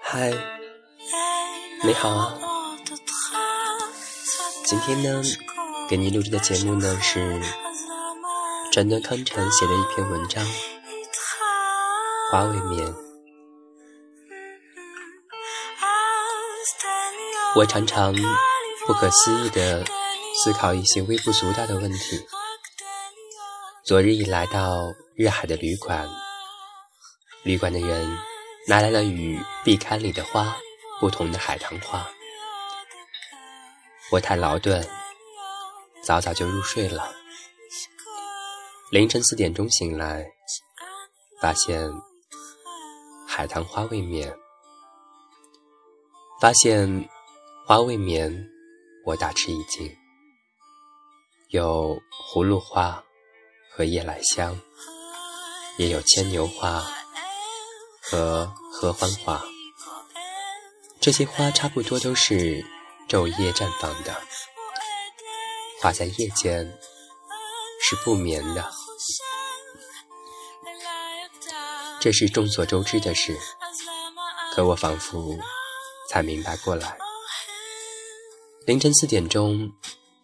嗨，你好啊！今天呢，给您录制的节目呢是川端康成写的一篇文章《花未眠》。我常常不可思议的思考一些微不足道的问题。昨日一来到日海的旅馆，旅馆的人拿来了与壁龛里的花不同的海棠花。我太劳顿，早早就入睡了。凌晨四点钟醒来，发现海棠花未眠，发现。花未眠，我大吃一惊。有葫芦花和夜来香，也有牵牛花和合欢花。这些花差不多都是昼夜绽放的，花在夜间是不眠的。这是众所周知的事，可我仿佛才明白过来。凌晨四点钟，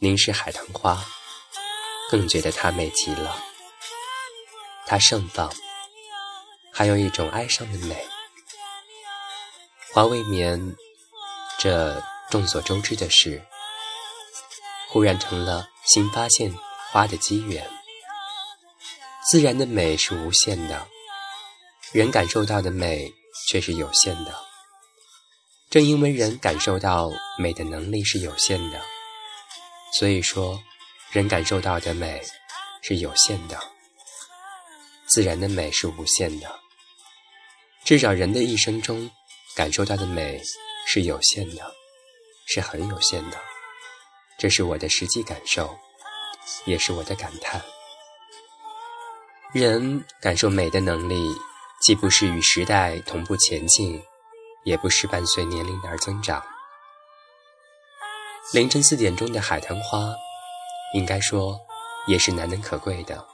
凝视海棠花，更觉得它美极了。它盛放，还有一种哀伤的美。花未眠，这众所周知的事，忽然成了新发现花的机缘。自然的美是无限的，人感受到的美却是有限的。正因为人感受到美的能力是有限的，所以说，人感受到的美是有限的，自然的美是无限的。至少人的一生中感受到的美是有限的，是很有限的。这是我的实际感受，也是我的感叹。人感受美的能力，既不是与时代同步前进。也不是伴随年龄而增长。凌晨四点钟的海棠花，应该说也是难能可贵的。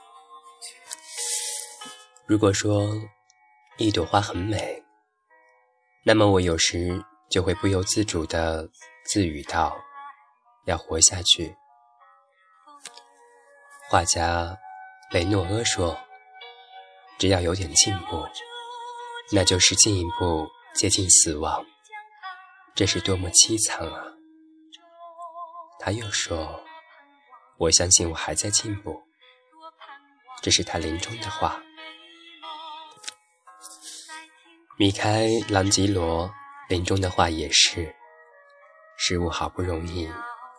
如果说一朵花很美，那么我有时就会不由自主地自语道：“要活下去。”画家雷诺阿说：“只要有点进步，那就是进一步。”接近死亡，这是多么凄惨啊！他又说：“我相信我还在进步。”这是他临终的话。米开朗基罗临终的话也是：事物好不容易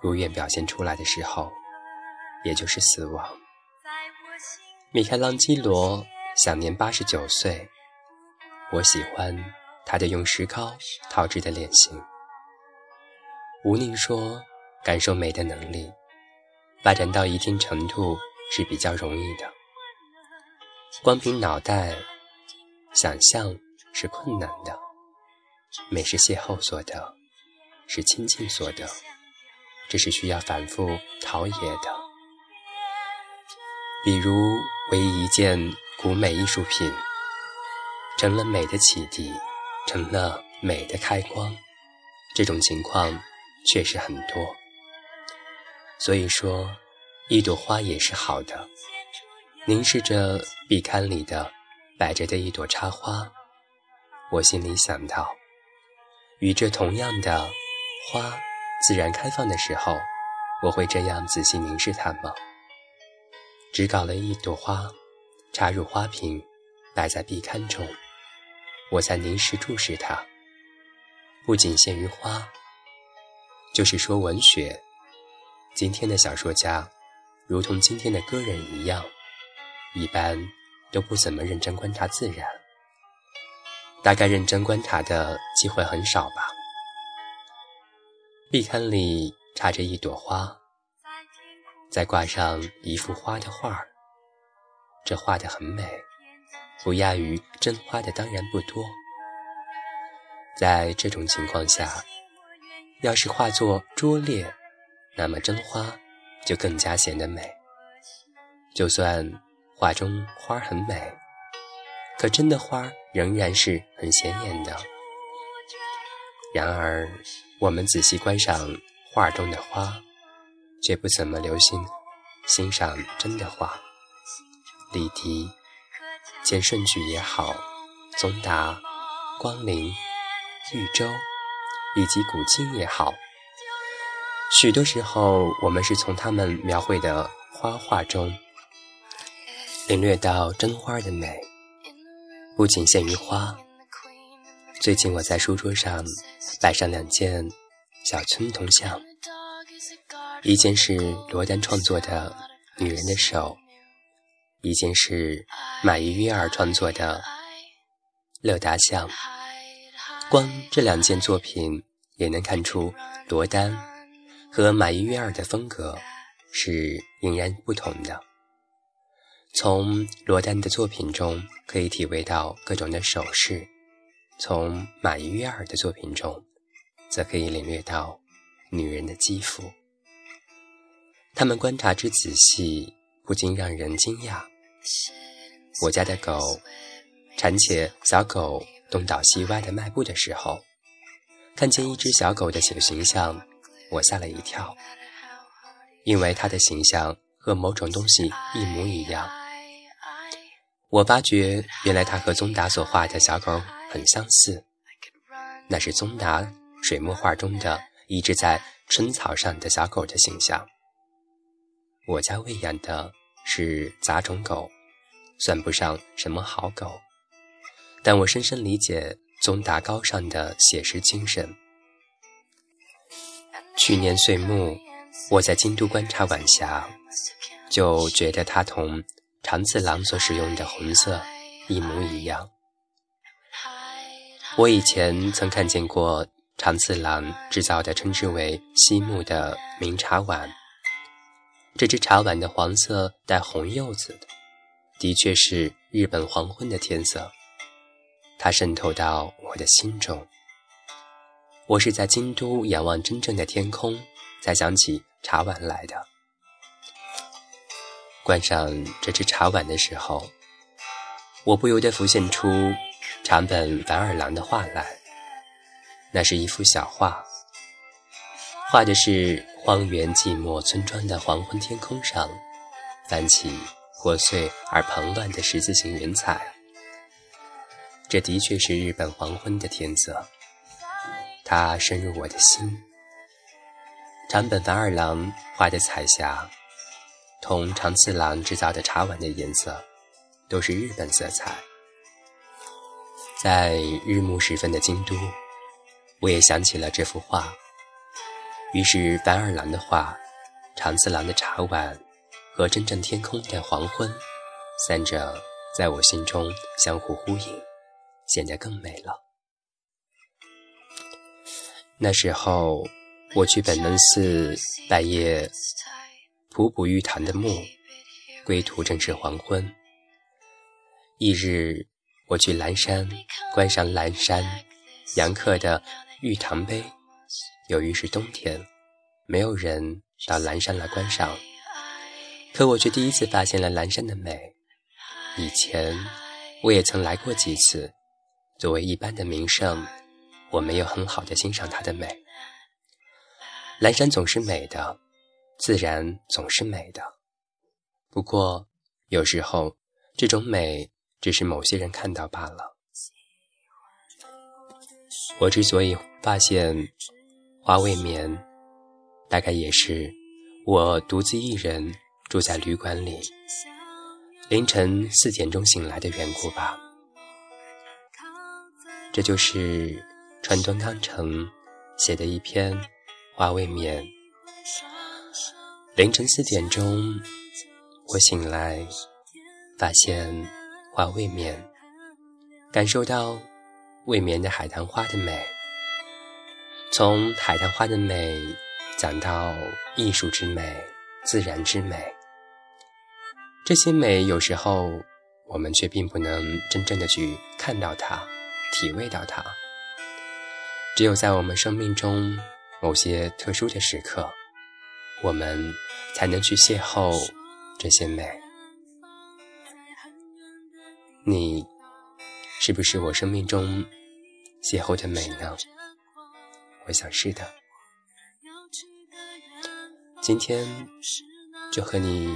如愿表现出来的时候，也就是死亡。米开朗基罗享年八十九岁，我喜欢。他的用石膏陶制的脸型，吴宁说，感受美的能力发展到一定程度是比较容易的，光凭脑袋想象是困难的。美是邂逅所得，是亲近所得，这是需要反复陶冶的。比如，唯一一件古美艺术品成了美的启迪。成了美的开光，这种情况确实很多。所以说，一朵花也是好的。凝视着壁龛里的摆着的一朵插花，我心里想到：与这同样的花自然开放的时候，我会这样仔细凝视它吗？只搞了一朵花，插入花瓶，摆在壁龛中。我在凝视注视它，不仅限于花，就是说文学。今天的小说家，如同今天的歌人一样，一般都不怎么认真观察自然。大概认真观察的机会很少吧。壁龛里插着一朵花，再挂上一幅花的画儿，这画的很美。不亚于真花的当然不多，在这种情况下，要是化作拙劣，那么真花就更加显得美。就算画中花很美，可真的花仍然是很显眼的。然而，我们仔细观赏画中的花，却不怎么留心欣赏真的花。李迪、见顺举也好，宗达、光临、豫州以及古今也好，许多时候我们是从他们描绘的花画中领略到真花的美。不仅限于花。最近我在书桌上摆上两件小村铜像，一件是罗丹创作的女人的手，一件是马伊约尔创作的乐达像。光这两件作品也能看出罗丹和马伊约尔的风格是引然不同的。从罗丹的作品中可以体会到各种的手势，从马伊约尔的作品中，则可以领略到女人的肌肤。他们观察之仔细，不禁让人惊讶。我家的狗产且小狗东倒西歪的迈步的时候，看见一只小狗的形形象，我吓了一跳，因为它的形象和某种东西一模一样。我发觉，原来他和宗达所画的小狗很相似，那是宗达水墨画中的一只在春草上的小狗的形象。我家喂养的是杂种狗，算不上什么好狗，但我深深理解宗达高尚的写实精神。去年岁末，我在京都观察晚霞，就觉得它同。长次郎所使用的红色一模一样。我以前曾看见过长次郎制造的称之为“西木”的明茶碗。这只茶碗的黄色带红柚子的，的确是日本黄昏的天色。它渗透到我的心中。我是在京都仰望真正的天空，才想起茶碗来的。观赏这只茶碗的时候，我不由得浮现出长本凡尔郎的画来。那是一幅小画，画的是荒原寂寞村庄的黄昏天空上，泛起破碎而蓬乱的十字形云彩。这的确是日本黄昏的天色，它深入我的心。长本凡二郎画的彩霞。同长次郎制造的茶碗的颜色，都是日本色彩。在日暮时分的京都，我也想起了这幅画。于是白二郎的画、长次郎的茶碗和真正天空的黄昏，三者在我心中相互呼应，显得更美了。那时候，我去本能寺拜谒。普普玉堂的墓，归途正是黄昏。翌日，我去蓝山观赏蓝山杨刻的玉堂碑。由于是冬天，没有人到蓝山来观赏，可我却第一次发现了蓝山的美。以前我也曾来过几次，作为一般的名胜，我没有很好的欣赏它的美。蓝山总是美的。自然总是美的，不过有时候这种美只是某些人看到罢了。我之所以发现花未眠，大概也是我独自一人住在旅馆里，凌晨四点钟醒来的缘故吧。这就是川端康成写的一篇《花未眠》。凌晨四点钟，我醒来，发现花未眠，感受到未眠的海棠花的美。从海棠花的美讲到艺术之美、自然之美，这些美有时候我们却并不能真正的去看到它、体味到它。只有在我们生命中某些特殊的时刻。我们才能去邂逅这些美。你是不是我生命中邂逅的美呢？我想是的。今天就和你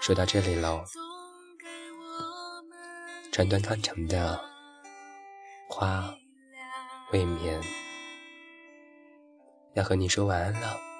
说到这里喽。川端康成的花未眠，要和你说晚安了。